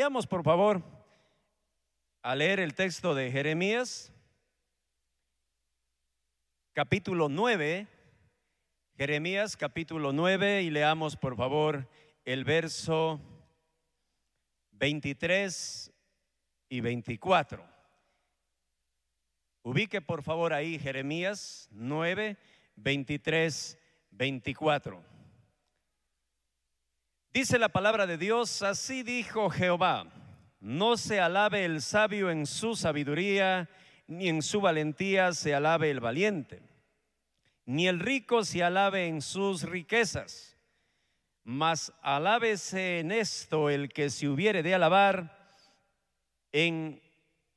Vayamos, por favor, a leer el texto de Jeremías, capítulo 9. Jeremías, capítulo 9, y leamos, por favor, el verso 23 y 24. Ubique, por favor, ahí Jeremías 9, 23, 24. Dice la palabra de Dios, así dijo Jehová, no se alabe el sabio en su sabiduría, ni en su valentía se alabe el valiente, ni el rico se alabe en sus riquezas, mas alábese en esto el que se hubiere de alabar, en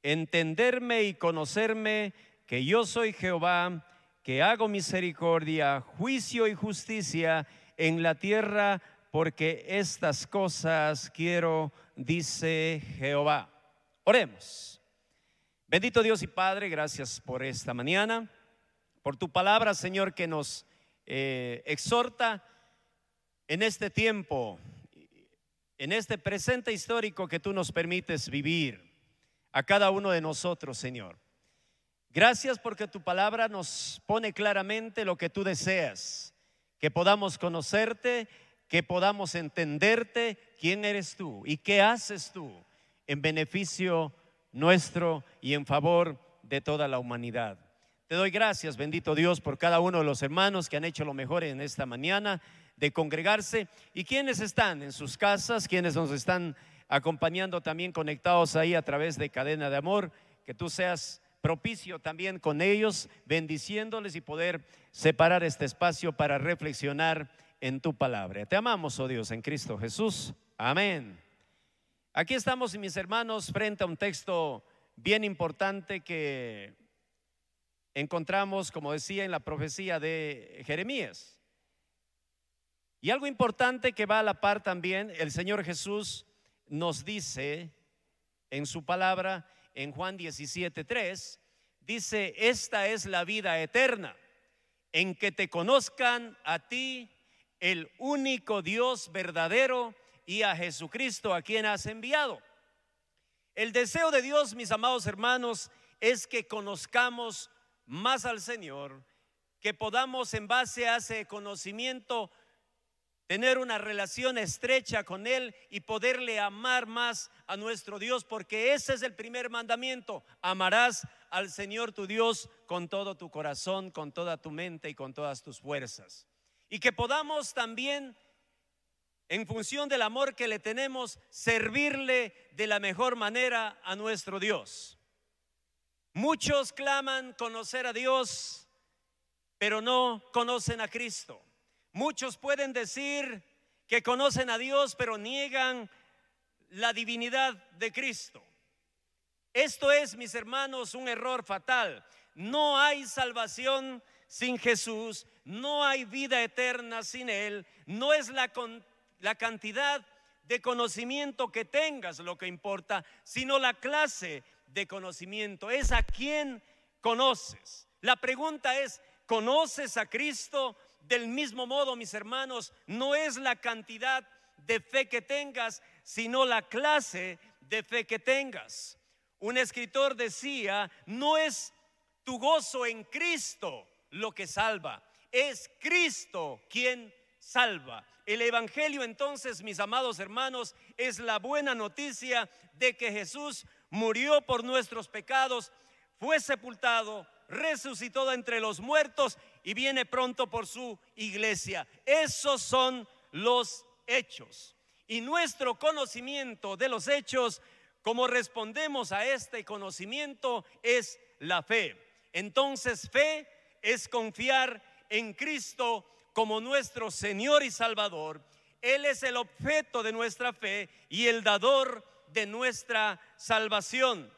entenderme y conocerme que yo soy Jehová, que hago misericordia, juicio y justicia en la tierra porque estas cosas quiero, dice Jehová. Oremos. Bendito Dios y Padre, gracias por esta mañana, por tu palabra, Señor, que nos eh, exhorta en este tiempo, en este presente histórico que tú nos permites vivir, a cada uno de nosotros, Señor. Gracias porque tu palabra nos pone claramente lo que tú deseas, que podamos conocerte que podamos entenderte quién eres tú y qué haces tú en beneficio nuestro y en favor de toda la humanidad. Te doy gracias, bendito Dios, por cada uno de los hermanos que han hecho lo mejor en esta mañana de congregarse. Y quienes están en sus casas, quienes nos están acompañando también conectados ahí a través de cadena de amor, que tú seas propicio también con ellos, bendiciéndoles y poder separar este espacio para reflexionar en tu palabra. Te amamos, oh Dios, en Cristo Jesús. Amén. Aquí estamos, mis hermanos, frente a un texto bien importante que encontramos, como decía, en la profecía de Jeremías. Y algo importante que va a la par también, el Señor Jesús nos dice en su palabra, en Juan 17:3, dice, esta es la vida eterna, en que te conozcan a ti, el único Dios verdadero y a Jesucristo a quien has enviado. El deseo de Dios, mis amados hermanos, es que conozcamos más al Señor, que podamos en base a ese conocimiento tener una relación estrecha con Él y poderle amar más a nuestro Dios, porque ese es el primer mandamiento. Amarás al Señor tu Dios con todo tu corazón, con toda tu mente y con todas tus fuerzas y que podamos también, en función del amor que le tenemos, servirle de la mejor manera a nuestro Dios. Muchos claman conocer a Dios, pero no conocen a Cristo. Muchos pueden decir que conocen a Dios, pero niegan la divinidad de Cristo. Esto es, mis hermanos, un error fatal. No hay salvación sin Jesús, no hay vida eterna sin Él, no es la, cantidad de conocimiento que tengas lo que importa, sino la clase de conocimiento, es a quien conoces. La pregunta es, ¿conoces a Cristo? Del mismo modo, mis hermanos, no es la cantidad de fe que tengas, sino la clase de fe que tengas. Un escritor decía, no es tu gozo en Cristo lo que salva. Es Cristo quien salva. El Evangelio entonces, mis amados hermanos, es la buena noticia de que Jesús murió por nuestros pecados, fue sepultado, resucitó entre los muertos y viene pronto por su iglesia. Esos son los hechos. Y nuestro conocimiento de los hechos, como respondemos a este conocimiento, es la fe. Entonces fe es confiar en Cristo como nuestro Señor y Salvador. Él es el objeto de nuestra fe y el dador de nuestra salvación.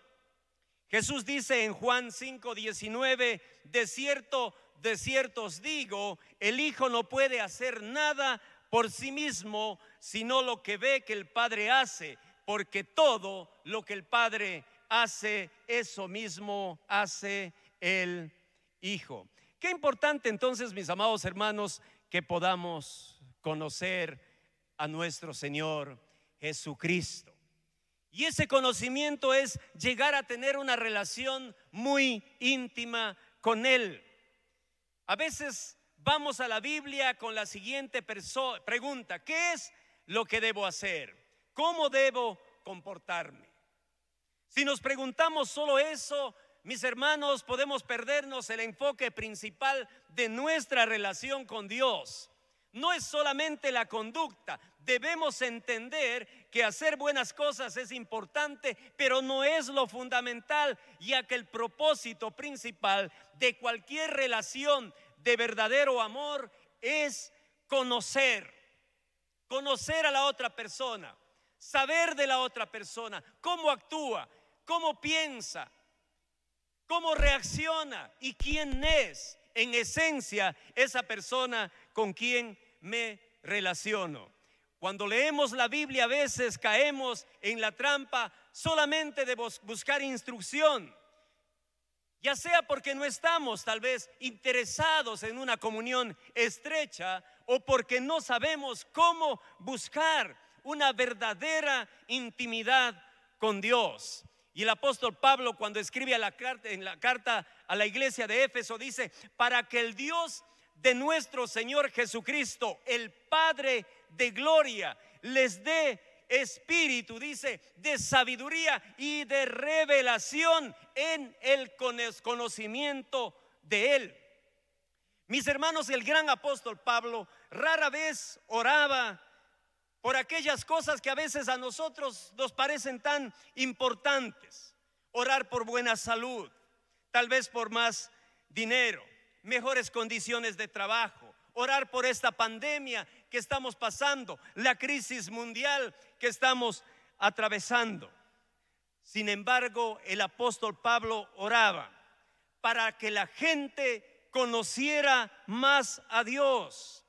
Jesús dice en Juan 5:19, de cierto, de cierto os digo, el Hijo no puede hacer nada por sí mismo, sino lo que ve que el Padre hace, porque todo lo que el Padre hace, eso mismo hace el Hijo. Qué importante entonces, mis amados hermanos, que podamos conocer a nuestro Señor Jesucristo. Y ese conocimiento es llegar a tener una relación muy íntima con Él. A veces vamos a la Biblia con la siguiente pregunta, ¿qué es lo que debo hacer? ¿Cómo debo comportarme? Si nos preguntamos solo eso, mis hermanos, podemos perdernos el enfoque principal de nuestra relación con Dios. No es solamente la conducta, debemos entender que hacer buenas cosas es importante, pero no es lo fundamental, ya que el propósito principal de cualquier relación de verdadero amor es conocer, conocer a la otra persona, saber de la otra persona, cómo actúa, cómo piensa, cómo reacciona y quién es en esencia esa persona con quien me relaciono. Cuando leemos la Biblia a veces caemos en la trampa solamente de buscar instrucción, ya sea porque no estamos tal vez interesados en una comunión estrecha o porque no sabemos cómo buscar una verdadera intimidad con Dios. Y el apóstol Pablo cuando escribe en la carta a la iglesia de Éfeso dice, para que el Dios de nuestro Señor Jesucristo, el Padre de gloria, les dé espíritu, dice, de sabiduría y de revelación en el conocimiento de Él. Mis hermanos, el gran apóstol Pablo rara vez oraba por aquellas cosas que a veces a nosotros nos parecen tan importantes. Orar por buena salud, tal vez por más dinero, mejores condiciones de trabajo, orar por esta pandemia que estamos pasando, la crisis mundial que estamos atravesando. Sin embargo, el apóstol Pablo oraba para que la gente conociera más a Dios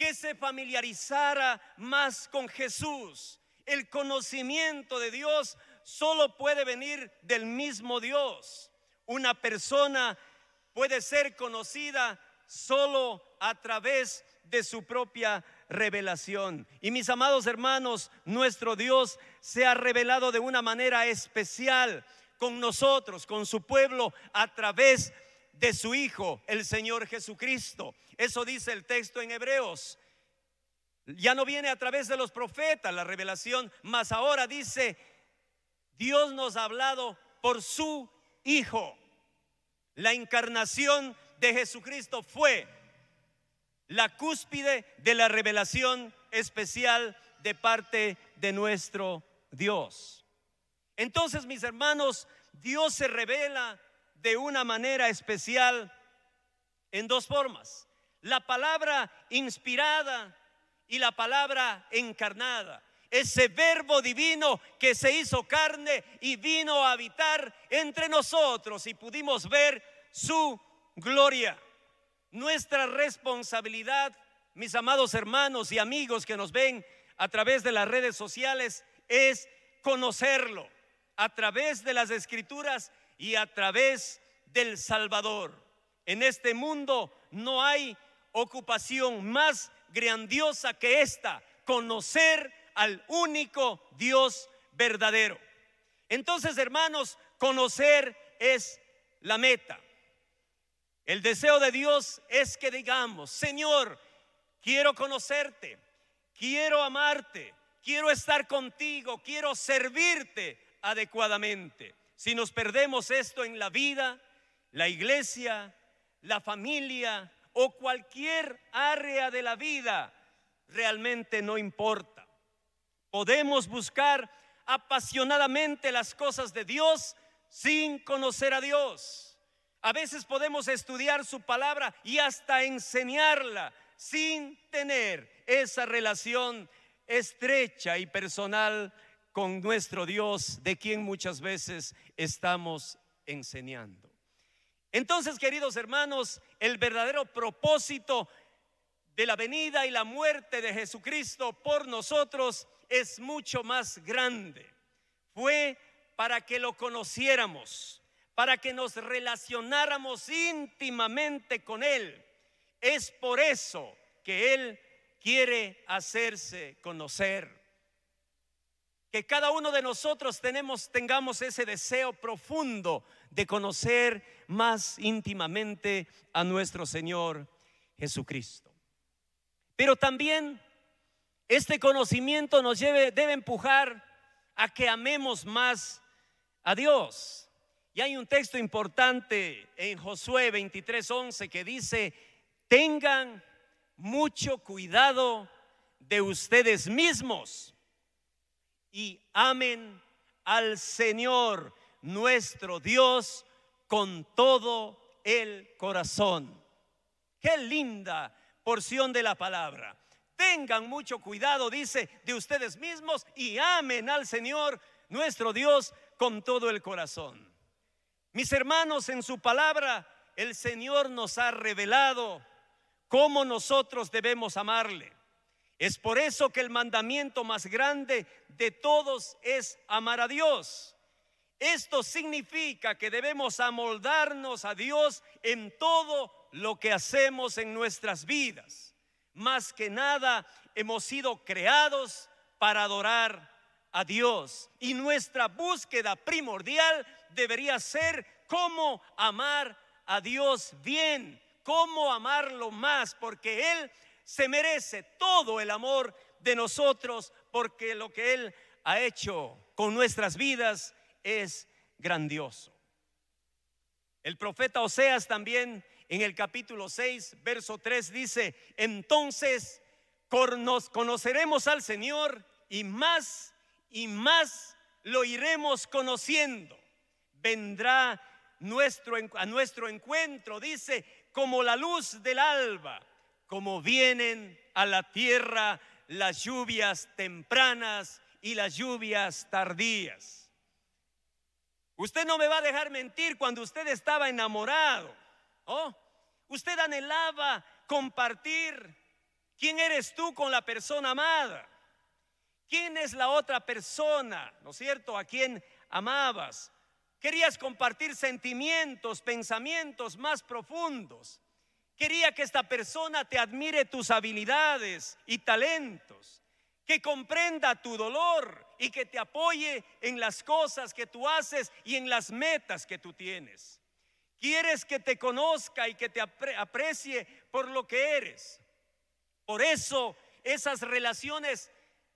que se familiarizara más con Jesús. El conocimiento de Dios solo puede venir del mismo Dios. Una persona puede ser conocida solo a través de su propia revelación. Y mis amados hermanos, nuestro Dios se ha revelado de una manera especial con nosotros, con su pueblo, a través de su Hijo, el Señor Jesucristo. Eso dice el texto en Hebreos. Ya no viene a través de los profetas la revelación, mas ahora dice, Dios nos ha hablado por su Hijo. La encarnación de Jesucristo fue la cúspide de la revelación especial de parte de nuestro Dios. Entonces, mis hermanos, Dios se revela de una manera especial en dos formas. La palabra inspirada y la palabra encarnada. Ese verbo divino que se hizo carne y vino a habitar entre nosotros y pudimos ver su gloria. Nuestra responsabilidad, mis amados hermanos y amigos que nos ven a través de las redes sociales, es conocerlo a través de las escrituras y a través del Salvador. En este mundo no hay ocupación más grandiosa que esta, conocer al único Dios verdadero. Entonces, hermanos, conocer es la meta. El deseo de Dios es que digamos, Señor, quiero conocerte, quiero amarte, quiero estar contigo, quiero servirte adecuadamente. Si nos perdemos esto en la vida, la iglesia, la familia, o cualquier área de la vida realmente no importa. Podemos buscar apasionadamente las cosas de Dios sin conocer a Dios. A veces podemos estudiar su palabra y hasta enseñarla sin tener esa relación estrecha y personal con nuestro Dios, de quien muchas veces estamos enseñando. Entonces, queridos hermanos, el verdadero propósito de la venida y la muerte de Jesucristo por nosotros es mucho más grande. Fue para que lo conociéramos, para que nos relacionáramos íntimamente con Él. Es por eso que Él quiere hacerse conocer. Que cada uno de nosotros tenemos, tengamos ese deseo profundo de conocer más íntimamente a nuestro Señor Jesucristo. Pero también este conocimiento nos lleve, debe empujar a que amemos más a Dios. Y hay un texto importante en Josué 23:11 que dice, tengan mucho cuidado de ustedes mismos y amen al Señor nuestro Dios con todo el corazón. Qué linda porción de la palabra. Tengan mucho cuidado, dice, de ustedes mismos y amen al Señor nuestro Dios con todo el corazón. Mis hermanos, en su palabra, el Señor nos ha revelado cómo nosotros debemos amarle. Es por eso que el mandamiento más grande de todos es amar a Dios. Esto significa que debemos amoldarnos a Dios en todo lo que hacemos en nuestras vidas. Más que nada, hemos sido creados para adorar a Dios. Y nuestra búsqueda primordial debería ser cómo amar a Dios bien, cómo amarlo más, porque Él se merece todo el amor de nosotros porque lo que Él ha hecho con nuestras vidas es grandioso. El profeta Oseas también en el capítulo 6, verso 3 dice, entonces nos conoceremos al Señor y más y más lo iremos conociendo. Vendrá a nuestro encuentro, dice, como la luz del alba como vienen a la tierra las lluvias tempranas y las lluvias tardías. Usted no me va a dejar mentir cuando usted estaba enamorado. ¿oh? Usted anhelaba compartir quién eres tú con la persona amada. ¿Quién es la otra persona, no es cierto, a quien amabas? Querías compartir sentimientos, pensamientos más profundos. Quería que esta persona te admire tus habilidades y talentos, que comprenda tu dolor y que te apoye en las cosas que tú haces y en las metas que tú tienes. Quieres que te conozca y que te aprecie por lo que eres. Por eso esas relaciones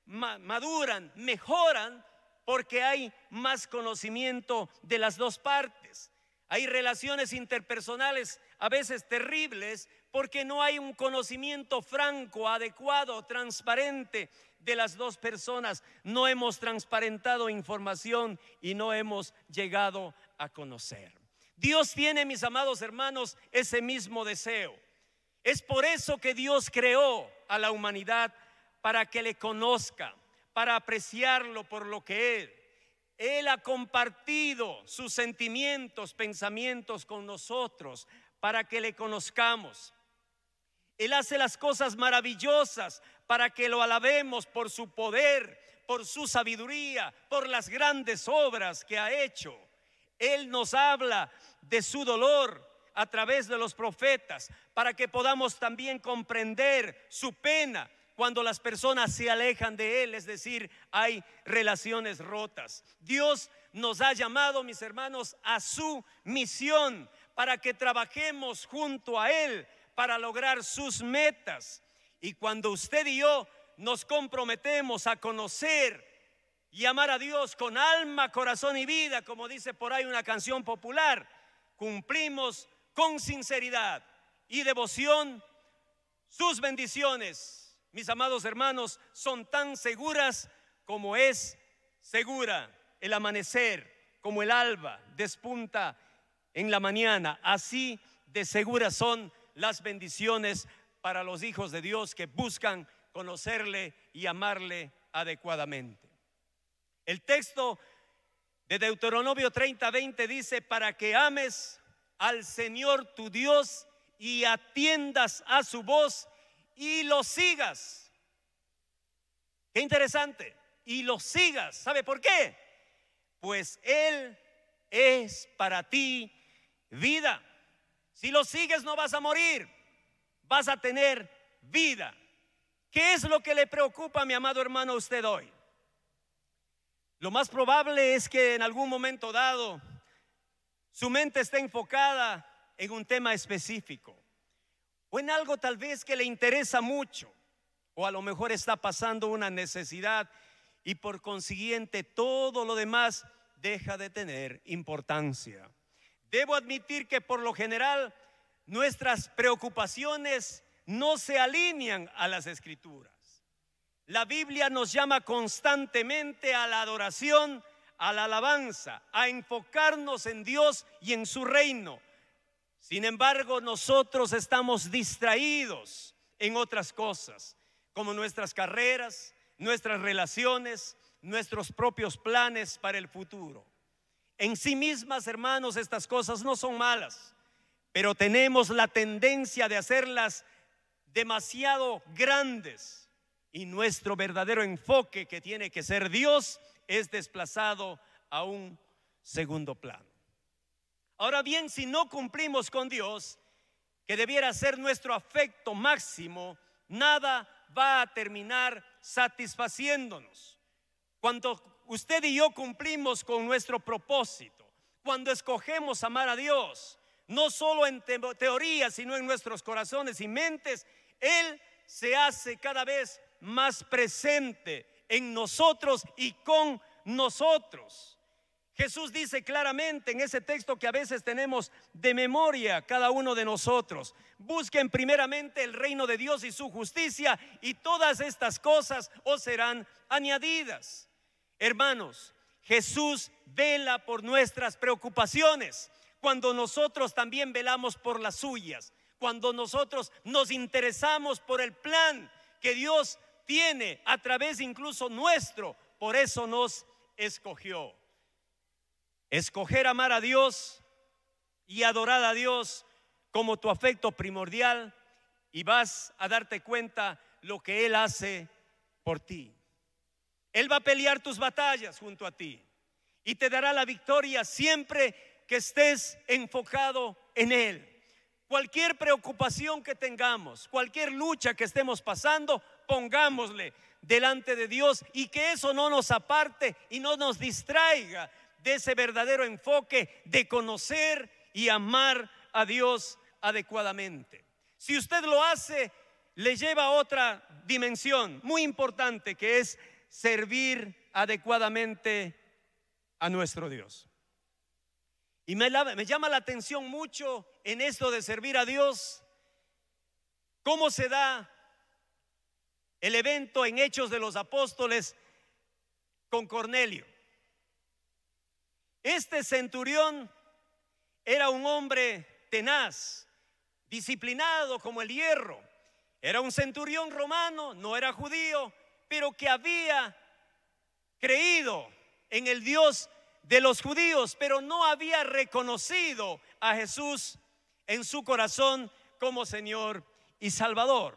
maduran, mejoran, porque hay más conocimiento de las dos partes. Hay relaciones interpersonales a veces terribles porque no hay un conocimiento franco, adecuado, transparente de las dos personas. No hemos transparentado información y no hemos llegado a conocer. Dios tiene, mis amados hermanos, ese mismo deseo. Es por eso que Dios creó a la humanidad para que le conozca, para apreciarlo por lo que es él ha compartido sus sentimientos, pensamientos con nosotros para que le conozcamos. Él hace las cosas maravillosas para que lo alabemos por su poder, por su sabiduría, por las grandes obras que ha hecho. Él nos habla de su dolor a través de los profetas para que podamos también comprender su pena, cuando las personas se alejan de Él, es decir, hay relaciones rotas. Dios nos ha llamado, mis hermanos, a su misión para que trabajemos junto a Él para lograr sus metas. Y cuando usted y yo nos comprometemos a conocer y amar a Dios con alma, corazón y vida, como dice por ahí una canción popular, cumplimos con sinceridad y devoción sus bendiciones mis amados hermanos, son tan seguras como es segura el amanecer, como el alba despunta en la mañana. Así de seguras son las bendiciones para los hijos de Dios que buscan conocerle y amarle adecuadamente. El texto de Deuteronomio 30, 20 dice, para que ames al Señor tu Dios y atiendas a su voz y lo sigas. Qué interesante. Y lo sigas. ¿Sabe por qué? Pues Él es para ti vida. Si lo sigues no vas a morir, vas a tener vida. ¿Qué es lo que le preocupa, mi amado hermano, a usted hoy? Lo más probable es que en algún momento dado su mente esté enfocada en un tema específico o en algo tal vez que le interesa mucho o a lo mejor está pasando una necesidad y por consiguiente todo lo demás deja de tener importancia. Debo admitir que por lo general nuestras preocupaciones no se alinean a las escrituras. La Biblia nos llama constantemente a la adoración, a la alabanza, a enfocarnos en Dios y en su reino. Sin embargo, nosotros estamos distraídos en otras cosas, como nuestras carreras, nuestras relaciones, nuestros propios planes para el futuro. En sí mismas, hermanos, estas cosas no son malas, pero tenemos la tendencia de hacerlas demasiado grandes y nuestro verdadero enfoque, que tiene que ser Dios, es desplazado a un segundo plano. Ahora bien, si no cumplimos con Dios, que debiera ser nuestro afecto máximo, nada va a terminar satisfaciéndonos. Cuando usted y yo cumplimos con nuestro propósito, cuando escogemos amar a Dios, no solo en teoría, sino en nuestros corazones y mentes, Él se hace cada vez más presente en nosotros y con nosotros. Jesús dice claramente en ese texto que a veces tenemos de memoria cada uno de nosotros, busquen primeramente el reino de Dios y su justicia y todas estas cosas os serán añadidas. Hermanos, Jesús vela por nuestras preocupaciones cuando nosotros también velamos por las suyas, cuando nosotros nos interesamos por el plan que Dios tiene a través incluso nuestro, por eso nos escogió. Escoger amar a Dios y adorar a Dios como tu afecto primordial y vas a darte cuenta lo que Él hace por ti. Él va a pelear tus batallas junto a ti y te dará la victoria siempre que estés enfocado en Él. Cualquier preocupación que tengamos, cualquier lucha que estemos pasando, pongámosle delante de Dios y que eso no nos aparte y no nos distraiga de ese verdadero enfoque de conocer y amar a Dios adecuadamente. Si usted lo hace, le lleva a otra dimensión muy importante que es servir adecuadamente a nuestro Dios. Y me, me, llama la atención mucho en esto de servir a Dios, cómo se da el evento en Hechos de los Apóstoles con Cornelio. Este centurión era un hombre tenaz, disciplinado como el hierro. Era un centurión romano, no era judío, pero que había creído en el Dios de los judíos, pero no había reconocido a Jesús en su corazón como Señor y Salvador.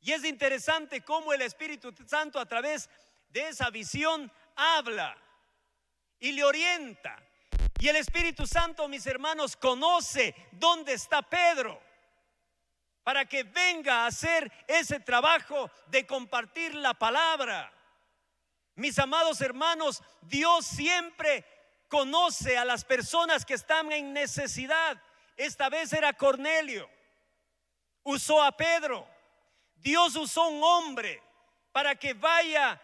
Y es interesante cómo el Espíritu Santo a través de esa visión habla y le orienta. Y el Espíritu Santo, mis hermanos, conoce dónde está Pedro para que venga a hacer ese trabajo de compartir la palabra. Mis amados hermanos, Dios siempre conoce a las personas que están en necesidad. Esta vez era Cornelio. Usó a Pedro. Dios usó un hombre para que vaya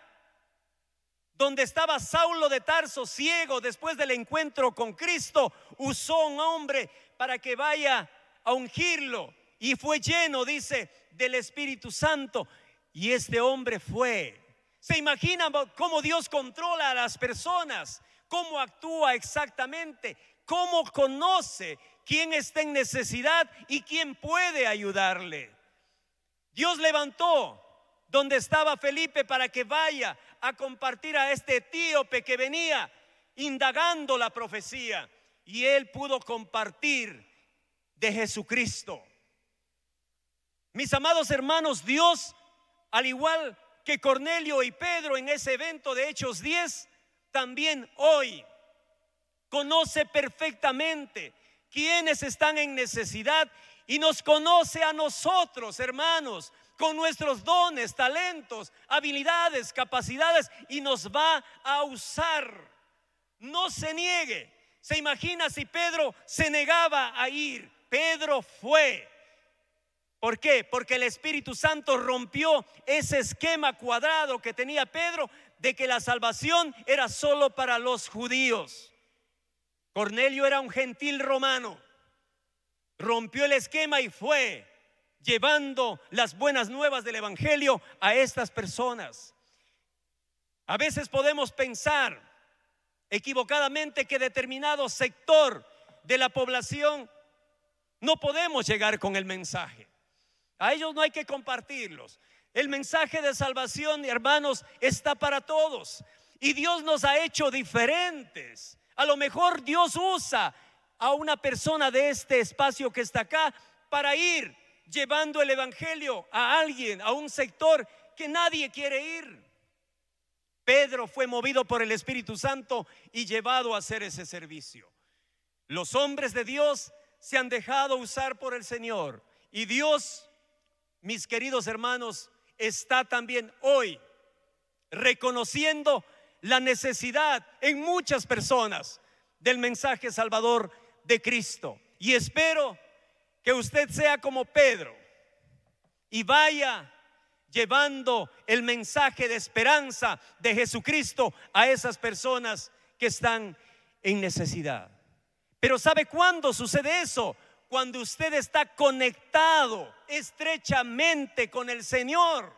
donde estaba Saulo de Tarso ciego después del encuentro con Cristo, usó un hombre para que vaya a ungirlo y fue lleno, dice, del Espíritu Santo. Y este hombre fue. ¿Se imagina cómo Dios controla a las personas? ¿Cómo actúa exactamente? ¿Cómo conoce quién está en necesidad y quién puede ayudarle? Dios levantó donde estaba Felipe para que vaya a compartir a este etíope que venía indagando la profecía y él pudo compartir de Jesucristo. Mis amados hermanos, Dios, al igual que Cornelio y Pedro en ese evento de Hechos 10, también hoy conoce perfectamente quienes están en necesidad y nos conoce a nosotros, hermanos, con nuestros dones, talentos, habilidades, capacidades y nos va a usar. No se niegue. Se imagina si Pedro se negaba a ir. Pedro fue. ¿Por qué? Porque el Espíritu Santo rompió ese esquema cuadrado que tenía Pedro de que la salvación era solo para los judíos. Cornelio era un gentil romano. Rompió el esquema y fue llevando las buenas nuevas del Evangelio a estas personas. A veces podemos pensar equivocadamente que determinado sector de la población no podemos llegar con el mensaje. A ellos no hay que compartirlos. El mensaje de salvación, hermanos, está para todos. Y Dios nos ha hecho diferentes. A lo mejor Dios usa a una persona de este espacio que está acá para ir llevando el Evangelio a alguien, a un sector que nadie quiere ir. Pedro fue movido por el Espíritu Santo y llevado a hacer ese servicio. Los hombres de Dios se han dejado usar por el Señor y Dios, mis queridos hermanos, está también hoy reconociendo la necesidad en muchas personas del mensaje salvador de Cristo. Y espero que usted sea como Pedro y vaya llevando el mensaje de esperanza de Jesucristo a esas personas que están en necesidad. Pero ¿sabe cuándo sucede eso? Cuando usted está conectado estrechamente con el Señor.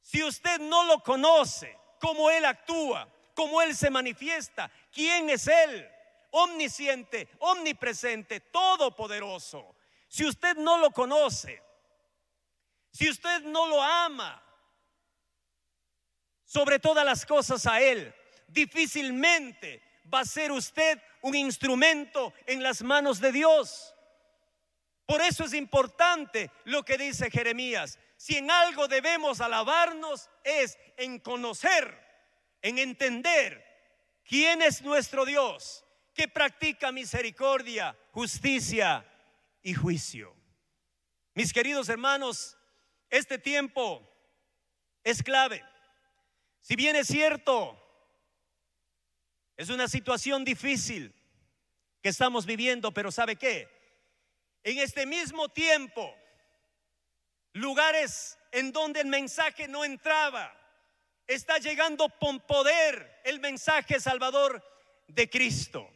Si usted no lo conoce, cómo Él actúa, cómo Él se manifiesta, quién es Él, omnisciente, omnipresente, todopoderoso. Si usted no lo conoce, si usted no lo ama, sobre todas las cosas a Él, difícilmente va a ser usted un instrumento en las manos de Dios. Por eso es importante lo que dice Jeremías. Si en algo debemos alabarnos es en conocer, en entender quién es nuestro Dios, que practica misericordia, justicia y juicio. Mis queridos hermanos, este tiempo es clave. Si bien es cierto, es una situación difícil que estamos viviendo, pero ¿sabe qué? En este mismo tiempo, lugares en donde el mensaje no entraba, está llegando con poder el mensaje salvador de Cristo.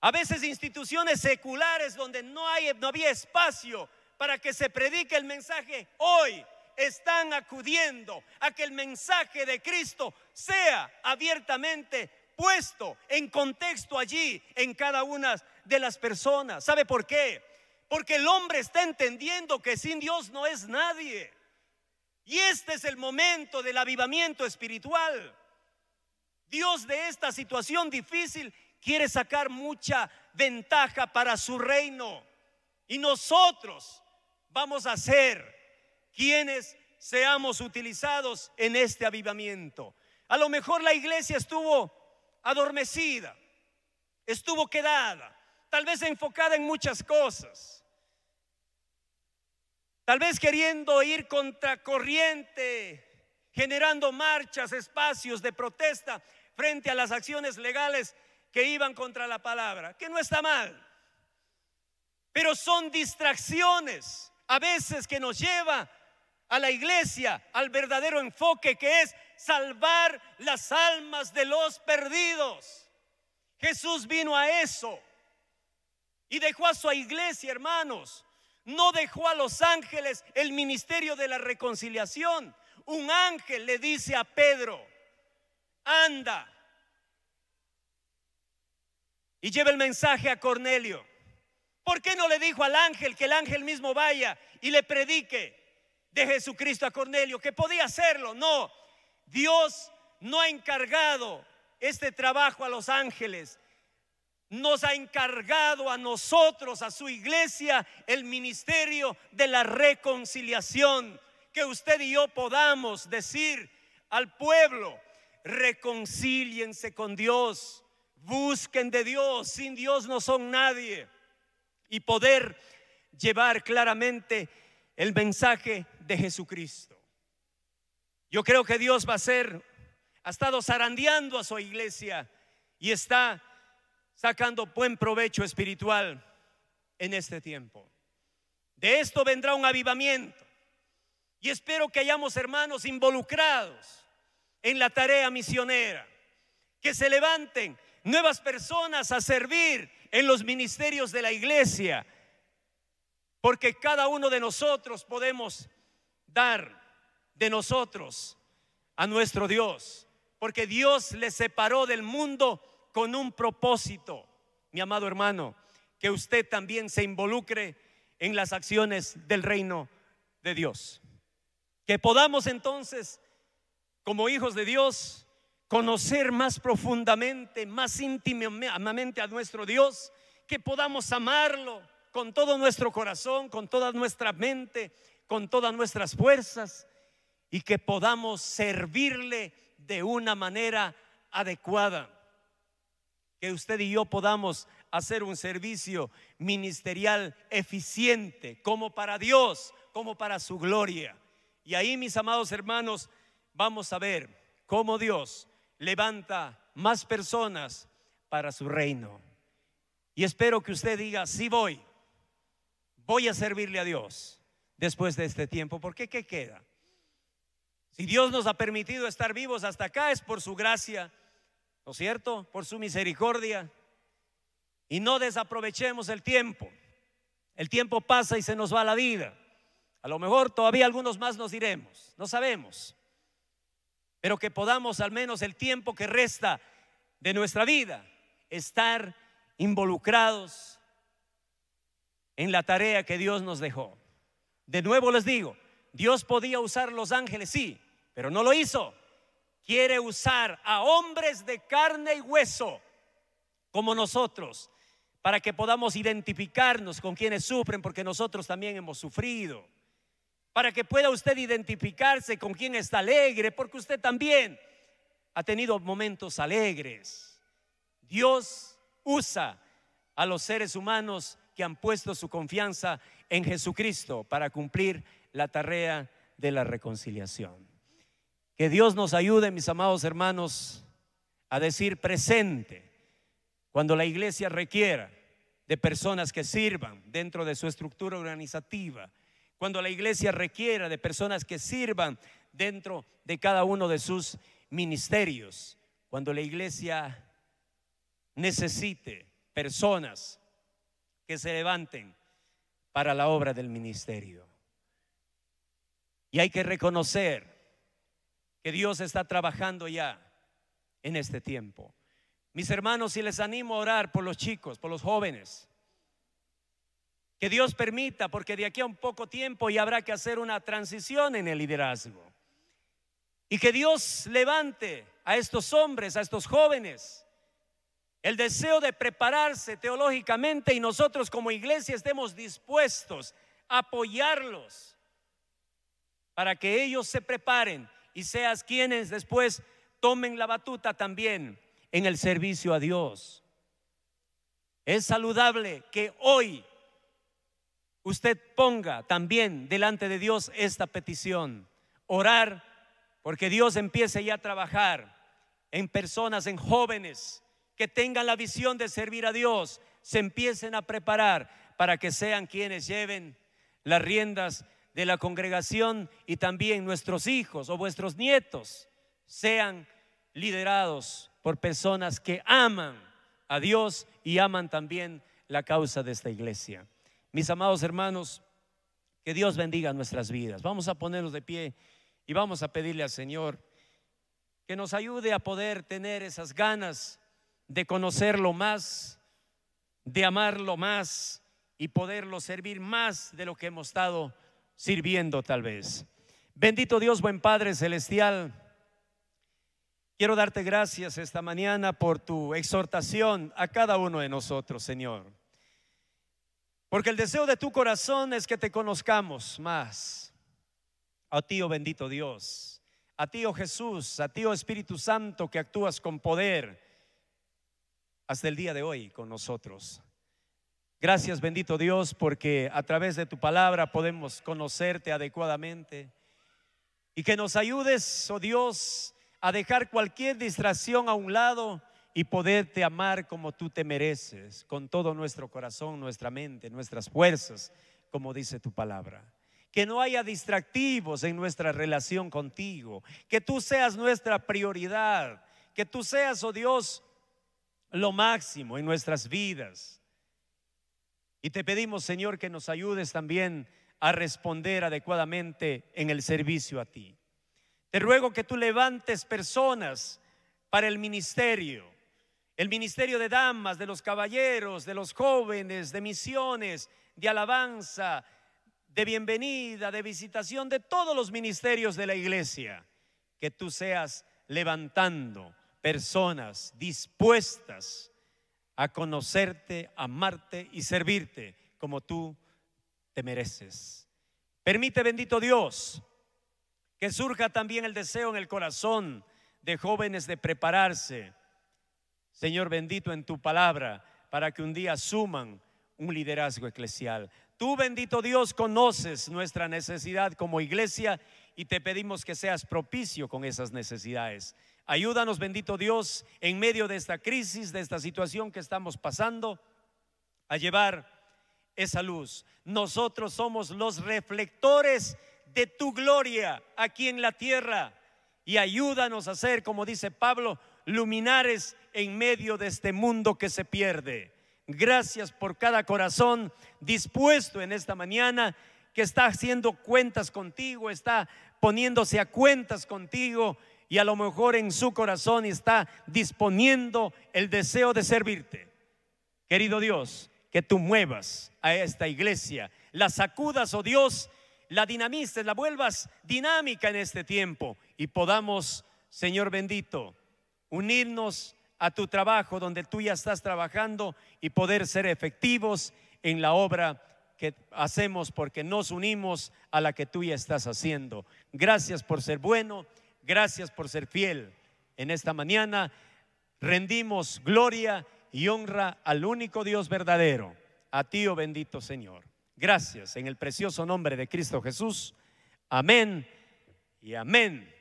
A veces instituciones seculares donde no, hay, no había espacio para que se predique el mensaje, hoy están acudiendo a que el mensaje de Cristo sea abiertamente puesto en contexto allí en cada una de las personas. ¿Sabe por qué? Porque el hombre está entendiendo que sin Dios no es nadie. Y este es el momento del avivamiento espiritual. Dios de esta situación difícil quiere sacar mucha ventaja para su reino. Y nosotros vamos a ser quienes seamos utilizados en este avivamiento. A lo mejor la iglesia estuvo adormecida, estuvo quedada, tal vez enfocada en muchas cosas, tal vez queriendo ir contra corriente, generando marchas, espacios de protesta frente a las acciones legales que iban contra la palabra, que no está mal, pero son distracciones a veces que nos lleva a la iglesia al verdadero enfoque que es salvar las almas de los perdidos. Jesús vino a eso y dejó a su iglesia, hermanos. No dejó a los ángeles el ministerio de la reconciliación. Un ángel le dice a Pedro, anda y lleva el mensaje a Cornelio. ¿Por qué no le dijo al ángel que el ángel mismo vaya y le predique de Jesucristo a Cornelio? Que podía hacerlo. No, Dios no ha encargado este trabajo a los ángeles. Nos ha encargado a nosotros, a su iglesia, el ministerio de la reconciliación. Que usted y yo podamos decir al pueblo, reconcíliense con Dios, busquen de Dios, sin Dios no son nadie. Y poder llevar claramente el mensaje de Jesucristo. Yo creo que Dios va a ser, ha estado zarandeando a su iglesia y está sacando buen provecho espiritual en este tiempo. De esto vendrá un avivamiento. Y espero que hayamos hermanos involucrados en la tarea misionera, que se levanten nuevas personas a servir en los ministerios de la iglesia, porque cada uno de nosotros podemos dar de nosotros a nuestro Dios, porque Dios le separó del mundo con un propósito, mi amado hermano, que usted también se involucre en las acciones del reino de Dios. Que podamos entonces, como hijos de Dios, conocer más profundamente, más íntimamente a nuestro Dios, que podamos amarlo con todo nuestro corazón, con toda nuestra mente, con todas nuestras fuerzas y que podamos servirle de una manera adecuada. Que usted y yo podamos hacer un servicio ministerial eficiente, como para Dios, como para su gloria. Y ahí, mis amados hermanos, vamos a ver cómo Dios levanta más personas para su reino. Y espero que usted diga, sí voy, voy a servirle a Dios después de este tiempo, porque ¿qué queda? Si Dios nos ha permitido estar vivos hasta acá es por su gracia, ¿no es cierto? Por su misericordia. Y no desaprovechemos el tiempo. El tiempo pasa y se nos va la vida. A lo mejor todavía algunos más nos diremos, no sabemos. Pero que podamos al menos el tiempo que resta de nuestra vida estar involucrados en la tarea que Dios nos dejó. De nuevo les digo, Dios podía usar los ángeles, sí, pero no lo hizo. Quiere usar a hombres de carne y hueso como nosotros para que podamos identificarnos con quienes sufren, porque nosotros también hemos sufrido. Para que pueda usted identificarse con quien está alegre, porque usted también ha tenido momentos alegres. Dios usa a los seres humanos que han puesto su confianza en Jesucristo para cumplir la tarea de la reconciliación. Que Dios nos ayude, mis amados hermanos, a decir presente cuando la iglesia requiera de personas que sirvan dentro de su estructura organizativa, cuando la iglesia requiera de personas que sirvan dentro de cada uno de sus ministerios, cuando la iglesia necesite personas que se levanten para la obra del ministerio. Y hay que reconocer que Dios está trabajando ya en este tiempo. Mis hermanos, y les animo a orar por los chicos, por los jóvenes. Que Dios permita, porque de aquí a un poco tiempo ya habrá que hacer una transición en el liderazgo. Y que Dios levante a estos hombres, a estos jóvenes, el deseo de prepararse teológicamente y nosotros como iglesia estemos dispuestos a apoyarlos para que ellos se preparen y seas quienes después tomen la batuta también en el servicio a Dios. Es saludable que hoy usted ponga también delante de Dios esta petición. Orar porque Dios empiece ya a trabajar en personas, en jóvenes que tengan la visión de servir a Dios, se empiecen a preparar para que sean quienes lleven las riendas de la congregación y también nuestros hijos o vuestros nietos sean liderados por personas que aman a Dios y aman también la causa de esta iglesia. Mis amados hermanos, que Dios bendiga nuestras vidas. Vamos a ponernos de pie y vamos a pedirle al Señor que nos ayude a poder tener esas ganas de conocerlo más, de amarlo más y poderlo servir más de lo que hemos estado sirviendo tal vez. Bendito Dios, buen Padre Celestial. Quiero darte gracias esta mañana por tu exhortación a cada uno de nosotros, Señor. Porque el deseo de tu corazón es que te conozcamos más. A ti, oh bendito Dios. A ti, oh Jesús. A ti, oh Espíritu Santo, que actúas con poder hasta el día de hoy con nosotros. Gracias, bendito Dios, porque a través de tu palabra podemos conocerte adecuadamente y que nos ayudes, oh Dios, a dejar cualquier distracción a un lado y poderte amar como tú te mereces, con todo nuestro corazón, nuestra mente, nuestras fuerzas, como dice tu palabra. Que no haya distractivos en nuestra relación contigo, que tú seas nuestra prioridad, que tú seas, oh Dios, lo máximo en nuestras vidas. Y te pedimos, Señor, que nos ayudes también a responder adecuadamente en el servicio a ti. Te ruego que tú levantes personas para el ministerio, el ministerio de damas, de los caballeros, de los jóvenes, de misiones, de alabanza, de bienvenida, de visitación, de todos los ministerios de la iglesia. Que tú seas levantando personas dispuestas a conocerte, amarte y servirte como tú te mereces. Permite, bendito Dios, que surja también el deseo en el corazón de jóvenes de prepararse, Señor bendito, en tu palabra, para que un día suman un liderazgo eclesial. Tú, bendito Dios, conoces nuestra necesidad como iglesia y te pedimos que seas propicio con esas necesidades. Ayúdanos, bendito Dios, en medio de esta crisis, de esta situación que estamos pasando, a llevar esa luz. Nosotros somos los reflectores de tu gloria aquí en la tierra y ayúdanos a ser, como dice Pablo, luminares en medio de este mundo que se pierde. Gracias por cada corazón dispuesto en esta mañana que está haciendo cuentas contigo, está poniéndose a cuentas contigo y a lo mejor en su corazón está disponiendo el deseo de servirte. Querido Dios, que tú muevas a esta iglesia, la sacudas, oh Dios, la dinamices, la vuelvas dinámica en este tiempo y podamos, Señor bendito, unirnos a tu trabajo donde tú ya estás trabajando y poder ser efectivos en la obra que hacemos porque nos unimos a la que tú ya estás haciendo. Gracias por ser bueno Gracias por ser fiel. En esta mañana rendimos gloria y honra al único Dios verdadero, a ti, oh bendito Señor. Gracias en el precioso nombre de Cristo Jesús. Amén y amén.